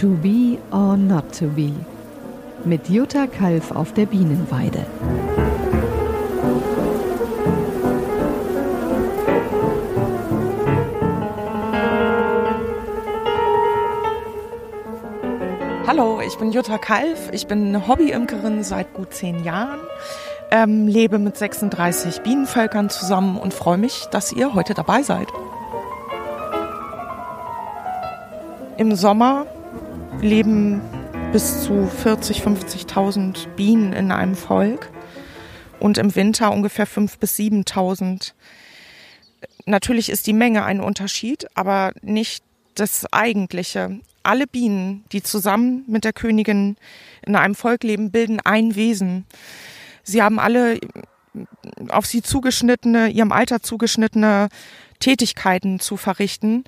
To be or not to be. Mit Jutta Kalf auf der Bienenweide. Hallo, ich bin Jutta Kalf. Ich bin Hobbyimkerin seit gut zehn Jahren, ähm, lebe mit 36 Bienenvölkern zusammen und freue mich, dass ihr heute dabei seid. Im Sommer leben bis zu 40, 50.000 Bienen in einem Volk und im Winter ungefähr 5.000 bis 7.000. Natürlich ist die Menge ein Unterschied, aber nicht das Eigentliche. Alle Bienen, die zusammen mit der Königin in einem Volk leben, bilden ein Wesen. Sie haben alle auf sie zugeschnittene, ihrem Alter zugeschnittene Tätigkeiten zu verrichten,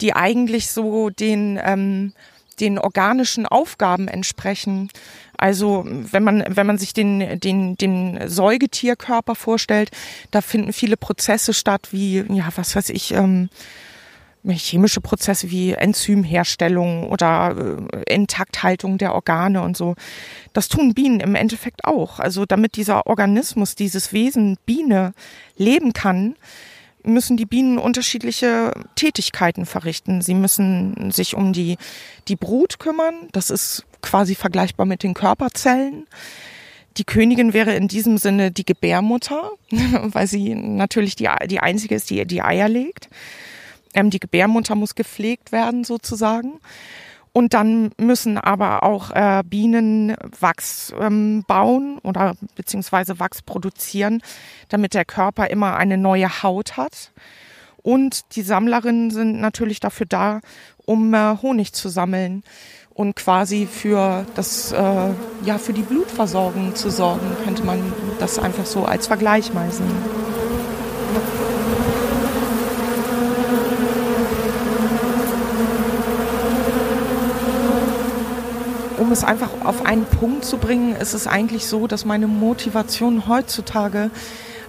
die eigentlich so den, ähm, den organischen Aufgaben entsprechen. Also wenn man, wenn man sich den, den, den Säugetierkörper vorstellt, da finden viele Prozesse statt, wie, ja, was weiß ich, ähm, chemische Prozesse wie Enzymherstellung oder äh, Intakthaltung der Organe und so. Das tun Bienen im Endeffekt auch. Also damit dieser Organismus, dieses Wesen Biene leben kann, müssen die Bienen unterschiedliche Tätigkeiten verrichten. Sie müssen sich um die, die Brut kümmern. Das ist quasi vergleichbar mit den Körperzellen. Die Königin wäre in diesem Sinne die Gebärmutter, weil sie natürlich die, die einzige ist, die die Eier legt. Ähm, die Gebärmutter muss gepflegt werden sozusagen. Und dann müssen aber auch äh, Bienen Wachs ähm, bauen oder beziehungsweise Wachs produzieren, damit der Körper immer eine neue Haut hat. Und die Sammlerinnen sind natürlich dafür da, um äh, Honig zu sammeln und quasi für das, äh, ja, für die Blutversorgung zu sorgen, könnte man das einfach so als Vergleich mal sehen. Es einfach auf einen Punkt zu bringen, ist es eigentlich so, dass meine Motivation heutzutage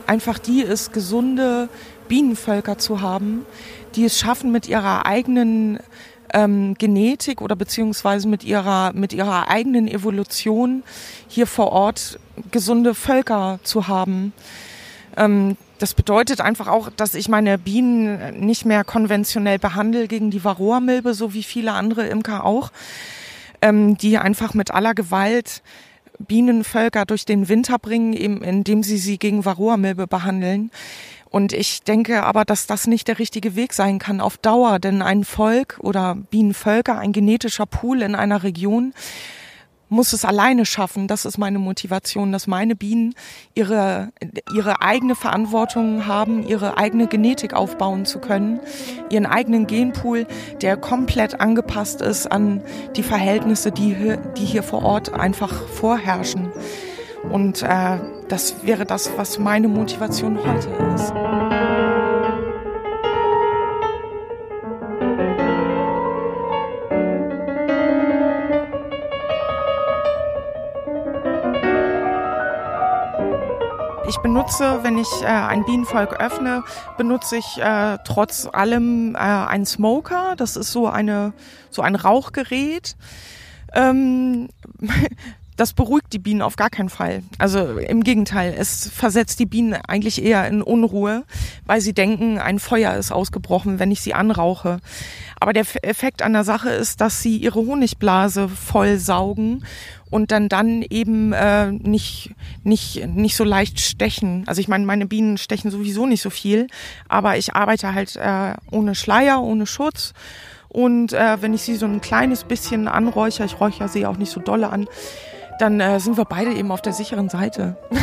einfach die ist, gesunde Bienenvölker zu haben, die es schaffen, mit ihrer eigenen ähm, Genetik oder beziehungsweise mit ihrer, mit ihrer eigenen Evolution hier vor Ort gesunde Völker zu haben. Ähm, das bedeutet einfach auch, dass ich meine Bienen nicht mehr konventionell behandle gegen die Varroa-Milbe, so wie viele andere Imker auch, ähm, die einfach mit aller Gewalt Bienenvölker durch den Winter bringen, eben indem sie sie gegen Varroa-Milbe behandeln. Und ich denke aber, dass das nicht der richtige Weg sein kann auf Dauer, denn ein Volk oder Bienenvölker, ein genetischer Pool in einer Region muss es alleine schaffen. Das ist meine Motivation, dass meine Bienen ihre, ihre eigene Verantwortung haben, ihre eigene Genetik aufbauen zu können, ihren eigenen Genpool, der komplett angepasst ist an die Verhältnisse, die hier, die hier vor Ort einfach vorherrschen. Und äh, das wäre das, was meine Motivation heute ist. Benutze, wenn ich äh, ein Bienenvolk öffne, benutze ich äh, trotz allem äh, einen Smoker. Das ist so eine so ein Rauchgerät. Ähm, das beruhigt die Bienen auf gar keinen Fall. Also im Gegenteil, es versetzt die Bienen eigentlich eher in Unruhe, weil sie denken, ein Feuer ist ausgebrochen, wenn ich sie anrauche. Aber der Effekt an der Sache ist, dass sie ihre Honigblase voll saugen und dann dann eben äh, nicht nicht nicht so leicht stechen. Also ich meine, meine Bienen stechen sowieso nicht so viel, aber ich arbeite halt äh, ohne Schleier, ohne Schutz. Und äh, wenn ich sie so ein kleines bisschen anräuchere, ich räuchere sie auch nicht so dolle an, dann äh, sind wir beide eben auf der sicheren Seite.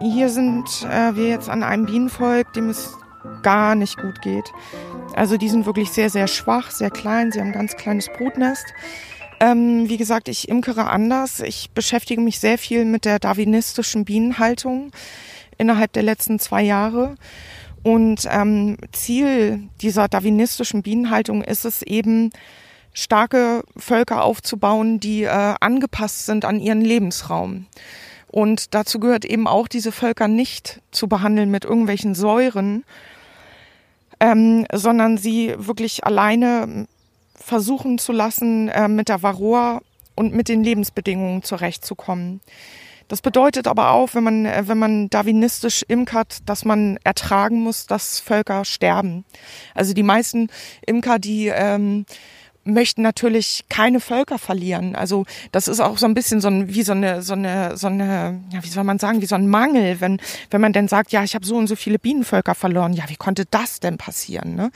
Hier sind äh, wir jetzt an einem Bienenvolk, dem es gar nicht gut geht. Also die sind wirklich sehr, sehr schwach, sehr klein. Sie haben ein ganz kleines Brutnest. Ähm, wie gesagt, ich imkere anders. Ich beschäftige mich sehr viel mit der darwinistischen Bienenhaltung innerhalb der letzten zwei Jahre. Und ähm, Ziel dieser darwinistischen Bienenhaltung ist es eben, starke Völker aufzubauen, die äh, angepasst sind an ihren Lebensraum. Und dazu gehört eben auch, diese Völker nicht zu behandeln mit irgendwelchen Säuren, ähm, sondern sie wirklich alleine versuchen zu lassen, äh, mit der Varroa und mit den Lebensbedingungen zurechtzukommen. Das bedeutet aber auch, wenn man, äh, wenn man darwinistisch imkert, dass man ertragen muss, dass Völker sterben. Also die meisten Imker, die ähm, möchten natürlich keine Völker verlieren. Also das ist auch so ein bisschen so ein, wie so eine, so eine, so eine, ja, wie soll man sagen, wie so ein Mangel, wenn, wenn man denn sagt, ja, ich habe so und so viele Bienenvölker verloren. Ja, wie konnte das denn passieren? Ne?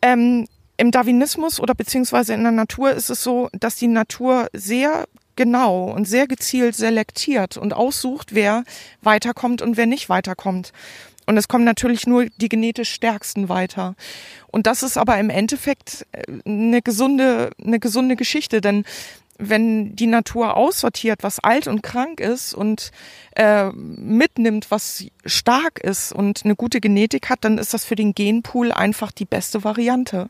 Ähm, Im Darwinismus oder beziehungsweise in der Natur ist es so, dass die Natur sehr genau und sehr gezielt selektiert und aussucht, wer weiterkommt und wer nicht weiterkommt. Und es kommen natürlich nur die genetisch stärksten weiter. Und das ist aber im Endeffekt äh, eine gesunde, eine gesunde Geschichte, denn wenn die Natur aussortiert, was alt und krank ist und äh, mitnimmt, was stark ist und eine gute Genetik hat, dann ist das für den Genpool einfach die beste Variante.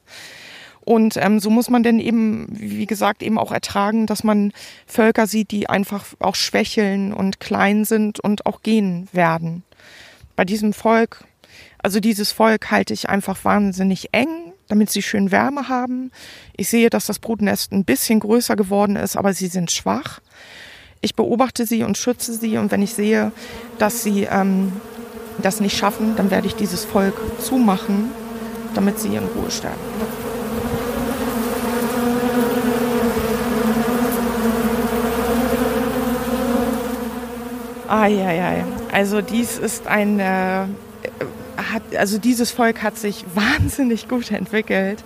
Und ähm, so muss man denn eben, wie gesagt, eben auch ertragen, dass man Völker sieht, die einfach auch schwächeln und klein sind und auch gehen werden. Bei diesem Volk, also dieses Volk halte ich einfach wahnsinnig eng, damit sie schön Wärme haben. Ich sehe, dass das Brutnest ein bisschen größer geworden ist, aber sie sind schwach. Ich beobachte sie und schütze sie und wenn ich sehe, dass sie ähm, das nicht schaffen, dann werde ich dieses Volk zumachen, damit sie in Ruhe sterben. Eieiei. Also dies ist ein, äh, hat, also dieses Volk hat sich wahnsinnig gut entwickelt.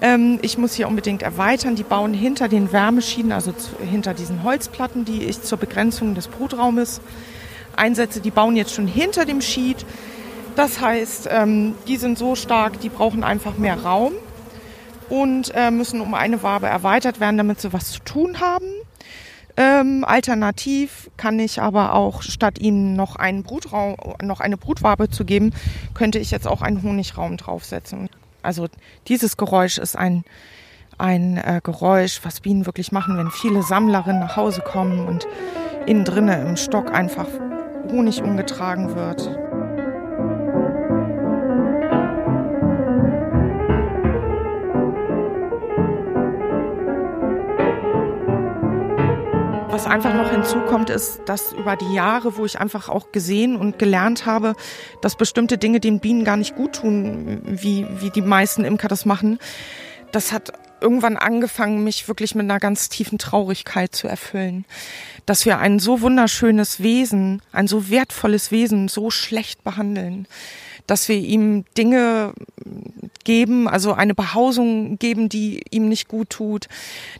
Ähm, ich muss hier unbedingt erweitern. Die bauen hinter den Wärmeschienen, also zu, hinter diesen Holzplatten, die ich zur Begrenzung des Brutraumes einsetze. Die bauen jetzt schon hinter dem Schied. Das heißt, ähm, die sind so stark, die brauchen einfach mehr Raum und äh, müssen um eine Wabe erweitert werden, damit sie was zu tun haben. Ähm, alternativ kann ich aber auch, statt ihnen noch einen Brutraum, noch eine Brutwabe zu geben, könnte ich jetzt auch einen Honigraum draufsetzen. Also dieses Geräusch ist ein, ein äh, Geräusch, was Bienen wirklich machen, wenn viele Sammlerinnen nach Hause kommen und innen drinnen im Stock einfach Honig umgetragen wird. Einfach noch hinzukommt, ist, dass über die Jahre, wo ich einfach auch gesehen und gelernt habe, dass bestimmte Dinge den Bienen gar nicht gut tun, wie, wie die meisten Imker das machen, das hat irgendwann angefangen, mich wirklich mit einer ganz tiefen Traurigkeit zu erfüllen. Dass wir ein so wunderschönes Wesen, ein so wertvolles Wesen so schlecht behandeln dass wir ihm Dinge geben, also eine Behausung geben, die ihm nicht gut tut,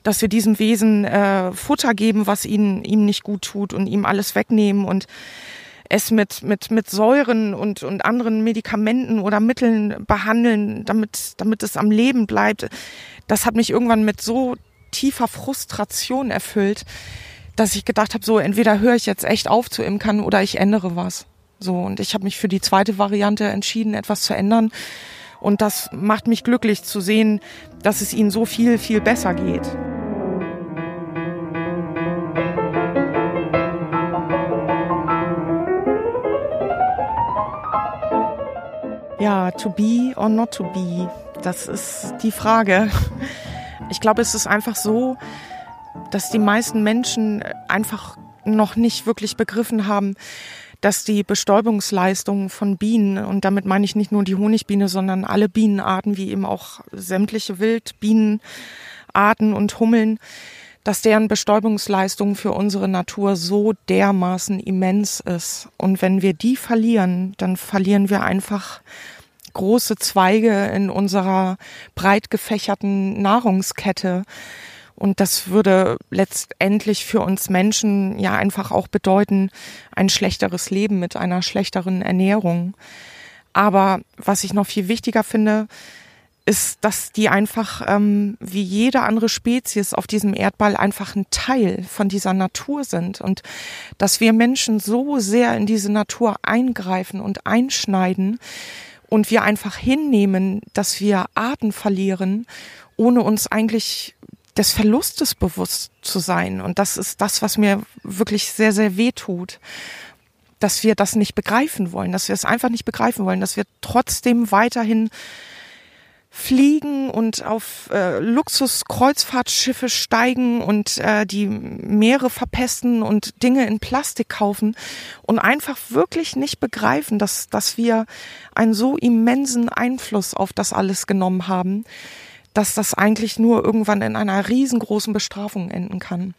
dass wir diesem Wesen äh, Futter geben, was ihn, ihm nicht gut tut und ihm alles wegnehmen und es mit, mit, mit Säuren und, und anderen Medikamenten oder Mitteln behandeln, damit, damit es am Leben bleibt. Das hat mich irgendwann mit so tiefer Frustration erfüllt, dass ich gedacht habe, so entweder höre ich jetzt echt auf zu imkern oder ich ändere was. So, und ich habe mich für die zweite Variante entschieden, etwas zu ändern. Und das macht mich glücklich zu sehen, dass es ihnen so viel, viel besser geht. Ja, to be or not to be, das ist die Frage. Ich glaube, es ist einfach so, dass die meisten Menschen einfach noch nicht wirklich begriffen haben, dass die Bestäubungsleistung von Bienen, und damit meine ich nicht nur die Honigbiene, sondern alle Bienenarten, wie eben auch sämtliche Wildbienenarten und Hummeln, dass deren Bestäubungsleistung für unsere Natur so dermaßen immens ist. Und wenn wir die verlieren, dann verlieren wir einfach große Zweige in unserer breit gefächerten Nahrungskette. Und das würde letztendlich für uns Menschen ja einfach auch bedeuten, ein schlechteres Leben mit einer schlechteren Ernährung. Aber was ich noch viel wichtiger finde, ist, dass die einfach ähm, wie jede andere Spezies auf diesem Erdball einfach ein Teil von dieser Natur sind und dass wir Menschen so sehr in diese Natur eingreifen und einschneiden und wir einfach hinnehmen, dass wir Arten verlieren, ohne uns eigentlich des Verlustes bewusst zu sein. Und das ist das, was mir wirklich sehr, sehr weh tut. Dass wir das nicht begreifen wollen, dass wir es einfach nicht begreifen wollen, dass wir trotzdem weiterhin fliegen und auf äh, Luxuskreuzfahrtschiffe steigen und äh, die Meere verpesten und Dinge in Plastik kaufen und einfach wirklich nicht begreifen, dass, dass wir einen so immensen Einfluss auf das alles genommen haben, dass das eigentlich nur irgendwann in einer riesengroßen Bestrafung enden kann.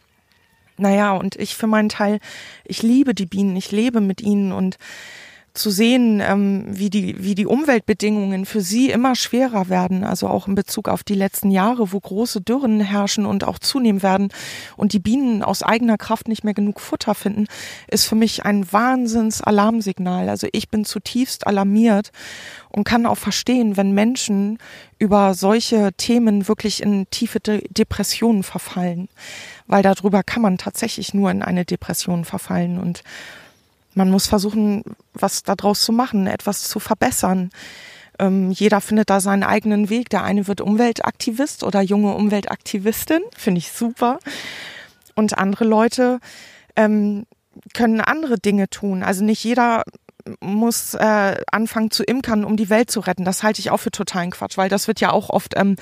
Naja, und ich für meinen Teil, ich liebe die Bienen, ich lebe mit ihnen und zu sehen, ähm, wie, die, wie die Umweltbedingungen für sie immer schwerer werden, also auch in Bezug auf die letzten Jahre, wo große Dürren herrschen und auch zunehmen werden und die Bienen aus eigener Kraft nicht mehr genug Futter finden, ist für mich ein Wahnsinns-Alarmsignal. Also ich bin zutiefst alarmiert und kann auch verstehen, wenn Menschen über solche Themen wirklich in tiefe De Depressionen verfallen, weil darüber kann man tatsächlich nur in eine Depression verfallen und man muss versuchen, was daraus zu machen, etwas zu verbessern. Ähm, jeder findet da seinen eigenen Weg. Der eine wird Umweltaktivist oder junge Umweltaktivistin, finde ich super. Und andere Leute ähm, können andere Dinge tun. Also nicht jeder muss äh, anfangen zu imkern, um die Welt zu retten. Das halte ich auch für totalen Quatsch, weil das wird ja auch oft ähm,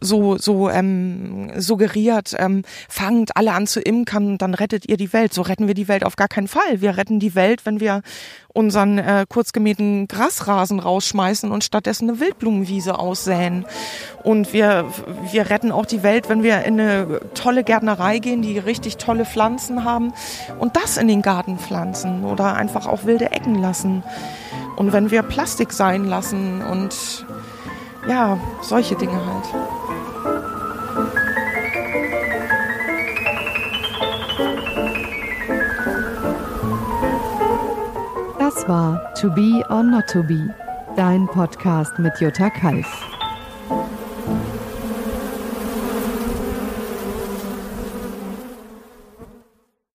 so so ähm, suggeriert. Ähm, fangt alle an zu imkern, dann rettet ihr die Welt. So retten wir die Welt auf gar keinen Fall. Wir retten die Welt, wenn wir unseren äh, kurzgemähten Grasrasen rausschmeißen und stattdessen eine Wildblumenwiese aussäen. Und wir, wir retten auch die Welt, wenn wir in eine tolle Gärtnerei gehen, die richtig tolle Pflanzen haben und das in den Garten pflanzen oder einfach auch wilde Ecken lassen. Und wenn wir Plastik sein lassen und ja, solche Dinge halt. Das war To Be or Not to Be, dein Podcast mit Jutta Kalf.